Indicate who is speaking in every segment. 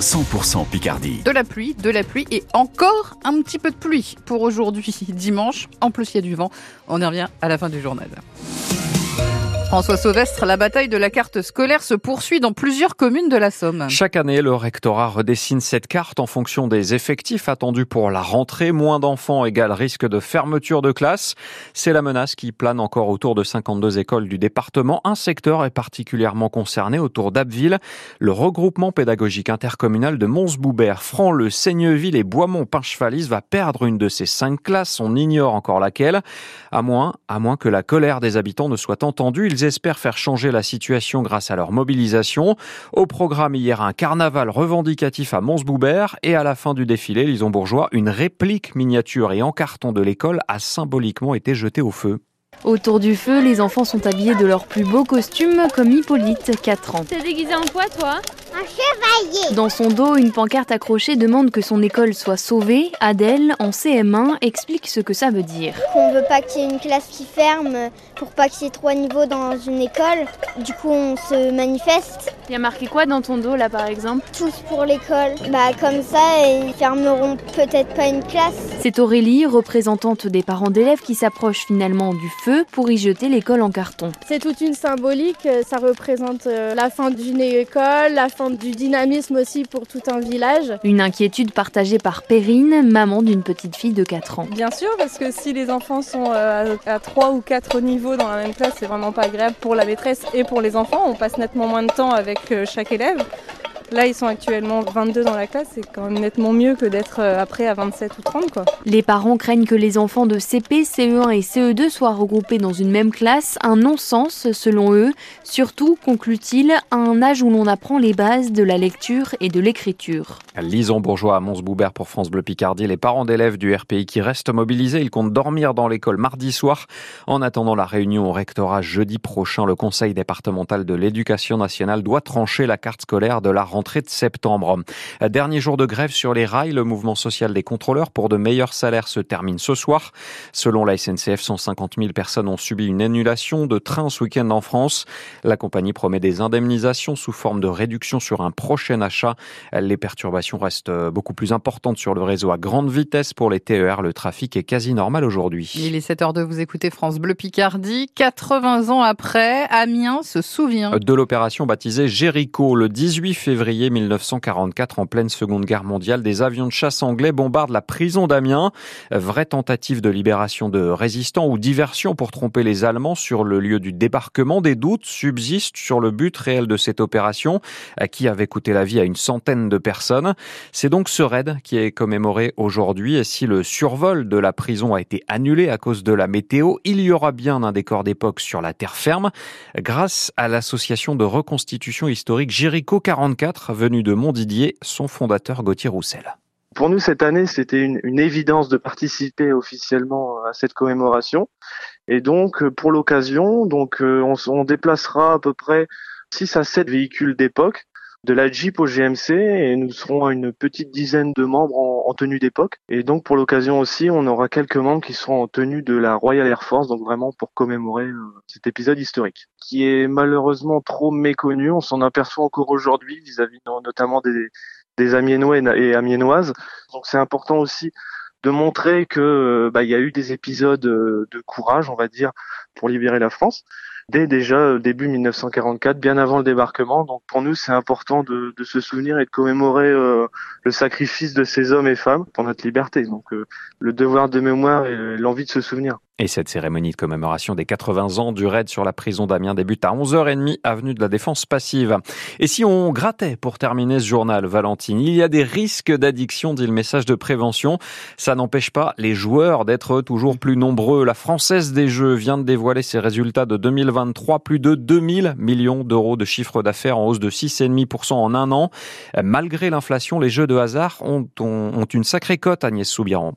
Speaker 1: 100% Picardie.
Speaker 2: De la pluie, de la pluie et encore un petit peu de pluie pour aujourd'hui, dimanche. En plus, il y a du vent. On y revient à la fin du journal. François Sauvestre, la bataille de la carte scolaire se poursuit dans plusieurs communes de la Somme.
Speaker 3: Chaque année, le rectorat redessine cette carte en fonction des effectifs attendus pour la rentrée. Moins d'enfants égale risque de fermeture de classe. C'est la menace qui plane encore autour de 52 écoles du département. Un secteur est particulièrement concerné autour d'Abbeville. Le regroupement pédagogique intercommunal de Mons-Boubert, Franc-le, Seigneville et Boismont-Pinchevalis va perdre une de ses cinq classes. On ignore encore laquelle. À moins, à moins que la colère des habitants ne soit entendue. Espèrent faire changer la situation grâce à leur mobilisation. Au programme hier, un carnaval revendicatif à Mons-Boubert et à la fin du défilé, Lison Bourgeois, une réplique miniature et en carton de l'école a symboliquement été jetée au feu.
Speaker 4: Autour du feu, les enfants sont habillés de leurs plus beaux costumes, comme Hippolyte, 4 ans.
Speaker 5: T'es déguisé en quoi, toi?
Speaker 6: Un chevalier
Speaker 4: Dans son dos, une pancarte accrochée demande que son école soit sauvée. Adèle, en CM1, explique ce que ça veut dire.
Speaker 6: On veut pas qu'il y ait une classe qui ferme pour pas qu'il y ait trois niveaux dans une école. Du coup, on se manifeste.
Speaker 5: Il y a marqué quoi dans ton dos, là, par exemple?
Speaker 6: Tous pour l'école. Bah, comme ça, ils fermeront peut-être pas une classe.
Speaker 4: C'est Aurélie, représentante des parents d'élèves, qui s'approche finalement du feu pour y jeter l'école en carton.
Speaker 7: C'est toute une symbolique, ça représente euh, la fin d'une école, la fin du dynamisme aussi pour tout un village.
Speaker 4: Une inquiétude partagée par Perrine, maman d'une petite fille de 4 ans.
Speaker 8: Bien sûr, parce que si les enfants sont euh, à 3 ou 4 niveaux dans la même classe, c'est vraiment pas agréable pour la maîtresse et pour les enfants. On passe nettement moins de temps avec euh, chaque élève. Là, ils sont actuellement 22 dans la classe, c'est quand même nettement mieux que d'être euh, après à 27 ou 30. Quoi.
Speaker 4: Les parents craignent que les enfants de CP, CE1 et CE2 soient regroupés dans une même classe, un non-sens selon eux, surtout, conclut-il, à un âge où l'on apprend les bases de la lecture et de l'écriture.
Speaker 3: Lison Bourgeois à Mons-Boubert pour France Bleu Picardie. Les parents d'élèves du RPI qui restent mobilisés, ils comptent dormir dans l'école mardi soir. En attendant la réunion au rectorat jeudi prochain, le Conseil départemental de l'éducation nationale doit trancher la carte scolaire de la rentrée rentrée de septembre. Dernier jour de grève sur les rails, le mouvement social des contrôleurs pour de meilleurs salaires se termine ce soir. Selon la SNCF, 150 000 personnes ont subi une annulation de train ce week-end en France. La compagnie promet des indemnisations sous forme de réduction sur un prochain achat. Les perturbations restent beaucoup plus importantes sur le réseau à grande vitesse pour les TER. Le trafic est quasi normal aujourd'hui.
Speaker 2: Il est 7 heures de vous écouter France Bleu Picardie. 80 ans après, Amiens se souvient
Speaker 3: de l'opération baptisée Jéricho le 18 février 1944, en pleine Seconde Guerre mondiale, des avions de chasse anglais bombardent la prison d'Amiens. Vraie tentative de libération de résistants ou diversion pour tromper les Allemands sur le lieu du débarquement. Des doutes subsistent sur le but réel de cette opération, qui avait coûté la vie à une centaine de personnes. C'est donc ce raid qui est commémoré aujourd'hui. Et si le survol de la prison a été annulé à cause de la météo, il y aura bien un décor d'époque sur la terre ferme, grâce à l'association de reconstitution historique Jéricho 44 venu de Montdidier, son fondateur Gauthier Roussel.
Speaker 9: Pour nous, cette année, c'était une, évidence de participer officiellement à cette commémoration. Et donc, pour l'occasion, donc euh, on, on, déplacera à peu près 6 à 7 véhicules d'époque de la Jeep au GMC et nous serons une petite dizaine de membres en, en tenue d'époque. Et donc pour l'occasion aussi, on aura quelques membres qui seront en tenue de la Royal Air Force, donc vraiment pour commémorer euh, cet épisode historique, qui est malheureusement trop méconnu. On s'en aperçoit encore aujourd'hui vis-à-vis notamment des, des Amiénois et Amiénoises. Donc c'est important aussi de montrer que bah, il y a eu des épisodes euh, de courage, on va dire, pour libérer la France dès déjà euh, début 1944, bien avant le débarquement. Donc pour nous, c'est important de, se souvenir et de commémorer euh, le sacrifice de ces hommes et femmes pour notre liberté. Donc euh, le devoir de mémoire et l'envie de se souvenir.
Speaker 3: Et cette cérémonie de commémoration des 80 ans du raid sur la prison d'Amiens débute à 11h30, avenue de la Défense passive. Et si on grattait pour terminer ce journal, Valentine, il y a des risques d'addiction, dit le message de prévention. Ça n'empêche pas les joueurs d'être toujours plus nombreux. La Française des Jeux vient de dévoiler ses résultats de 2023, plus de 2000 millions d'euros de chiffre d'affaires en hausse de 6,5% en un an. Malgré l'inflation, les jeux de hasard ont, ont, ont une sacrée cote, Agnès Soubiran.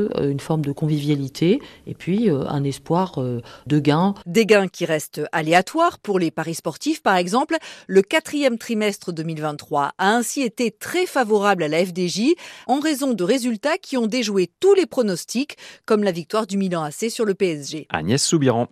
Speaker 10: euh, une forme de convivialité et puis euh, un espoir de gain.
Speaker 1: Des gains qui restent aléatoires pour les paris sportifs, par exemple. Le quatrième trimestre 2023 a ainsi été très favorable à la FDJ en raison de résultats qui ont déjoué tous les pronostics, comme la victoire du Milan AC sur le PSG.
Speaker 3: Agnès Soubiran.